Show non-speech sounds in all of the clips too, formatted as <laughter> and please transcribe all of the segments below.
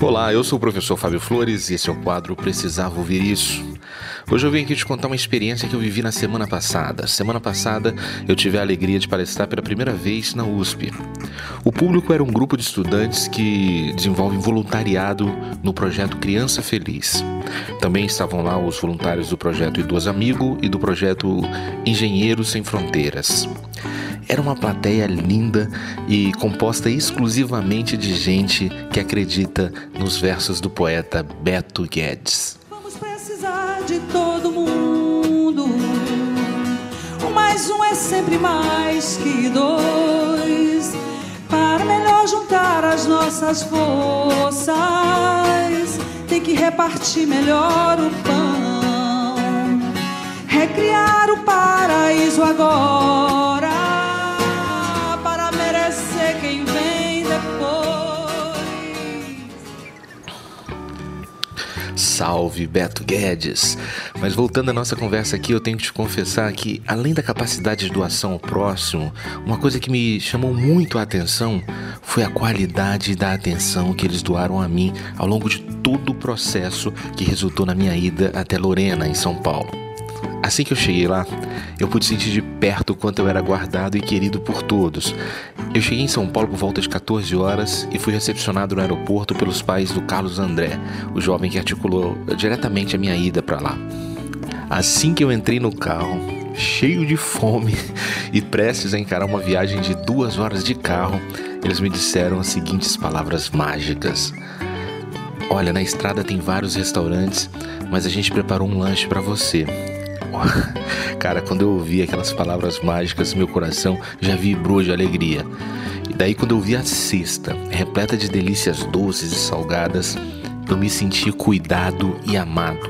Olá, eu sou o professor Fábio Flores e esse é o quadro Precisava Ouvir Isso. Hoje eu vim aqui te contar uma experiência que eu vivi na semana passada. Semana passada eu tive a alegria de palestrar pela primeira vez na USP. O público era um grupo de estudantes que desenvolvem voluntariado no projeto Criança Feliz. Também estavam lá os voluntários do projeto Idoso Amigo e do projeto Engenheiros Sem Fronteiras. Era uma plateia linda e composta exclusivamente de gente que acredita nos versos do poeta Beto Guedes. Vamos precisar de todo mundo. Um mais um é sempre mais que dois. Para melhor juntar as nossas forças, tem que repartir melhor o pão. Recriar o paraíso agora Salve Beto Guedes! Mas voltando à nossa conversa aqui, eu tenho que te confessar que, além da capacidade de doação ao próximo, uma coisa que me chamou muito a atenção foi a qualidade da atenção que eles doaram a mim ao longo de todo o processo que resultou na minha ida até Lorena, em São Paulo. Assim que eu cheguei lá, eu pude sentir de perto o quanto eu era guardado e querido por todos. Eu cheguei em São Paulo por volta de 14 horas e fui recepcionado no aeroporto pelos pais do Carlos André, o jovem que articulou diretamente a minha ida para lá. Assim que eu entrei no carro, cheio de fome <laughs> e prestes a encarar uma viagem de duas horas de carro, eles me disseram as seguintes palavras mágicas. Olha, na estrada tem vários restaurantes, mas a gente preparou um lanche para você. <laughs> Cara, quando eu ouvi aquelas palavras mágicas, meu coração já vibrou de alegria. E daí, quando eu vi a cesta, repleta de delícias doces e salgadas, eu me senti cuidado e amado.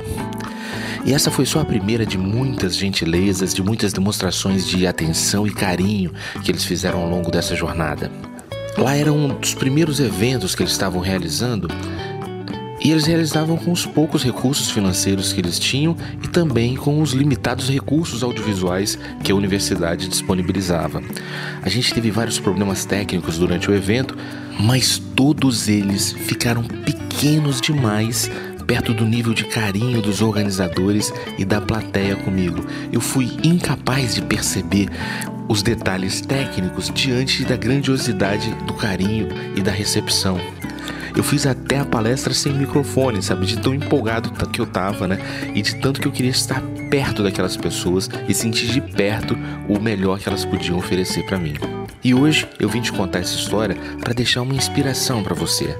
E essa foi só a primeira de muitas gentilezas, de muitas demonstrações de atenção e carinho que eles fizeram ao longo dessa jornada. Lá era um dos primeiros eventos que eles estavam realizando e eles realizavam com os poucos recursos financeiros que eles tinham e também com os limitados recursos audiovisuais que a universidade disponibilizava. A gente teve vários problemas técnicos durante o evento, mas todos eles ficaram pequenos demais perto do nível de carinho dos organizadores e da plateia comigo. Eu fui incapaz de perceber os detalhes técnicos diante da grandiosidade do carinho e da recepção. Eu fiz até a palestra sem microfone, sabe? De tão empolgado que eu tava, né? E de tanto que eu queria estar perto daquelas pessoas e sentir de perto o melhor que elas podiam oferecer para mim. E hoje eu vim te contar essa história para deixar uma inspiração para você.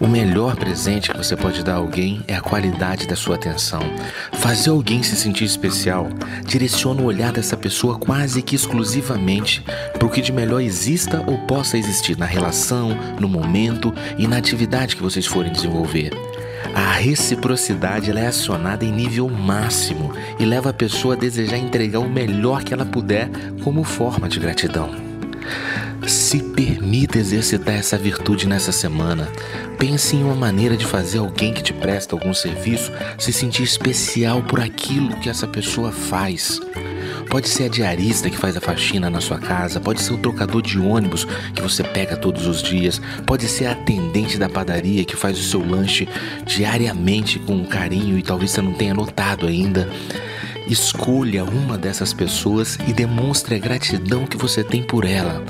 O melhor presente que você pode dar a alguém é a qualidade da sua atenção. Fazer alguém se sentir especial direciona o olhar dessa pessoa quase que exclusivamente para o que de melhor exista ou possa existir na relação, no momento e na atividade que vocês forem desenvolver. A reciprocidade é acionada em nível máximo e leva a pessoa a desejar entregar o melhor que ela puder como forma de gratidão. Se permita exercitar essa virtude nessa semana. Pense em uma maneira de fazer alguém que te presta algum serviço se sentir especial por aquilo que essa pessoa faz. Pode ser a diarista que faz a faxina na sua casa, pode ser o trocador de ônibus que você pega todos os dias, pode ser a atendente da padaria que faz o seu lanche diariamente com carinho e talvez você não tenha notado ainda. Escolha uma dessas pessoas e demonstre a gratidão que você tem por ela.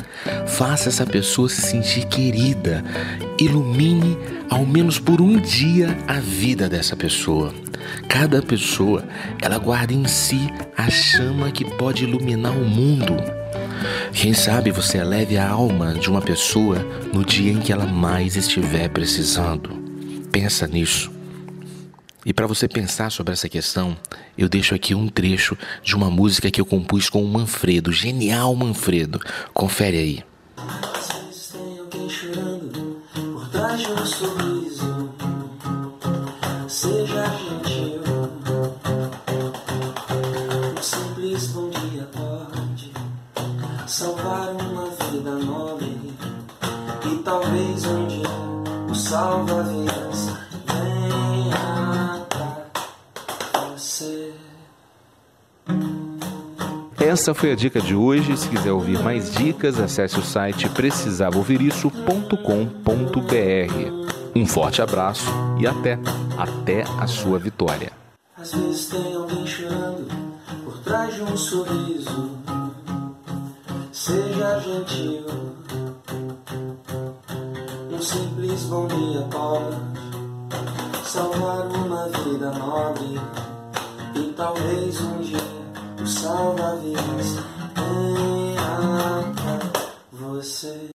Faça essa pessoa se sentir querida. Ilumine, ao menos por um dia, a vida dessa pessoa. Cada pessoa, ela guarda em si a chama que pode iluminar o mundo. Quem sabe você eleve a alma de uma pessoa no dia em que ela mais estiver precisando. Pensa nisso. E para você pensar sobre essa questão, eu deixo aqui um trecho de uma música que eu compus com o Manfredo, genial Manfredo. Confere aí. salvar uma vida nobre. E talvez um dia o salva-vidas Essa foi a dica de hoje. Se quiser ouvir mais dicas, acesse o site precisavaouvirisso.com.br. Um forte abraço e até, até a sua vitória. Às vezes tem alguém chorando por trás de um sorriso. Seja gentil. Um simples bom dia pode salvar uma vida nobre. E talvez um dia salva-vidas tenha você.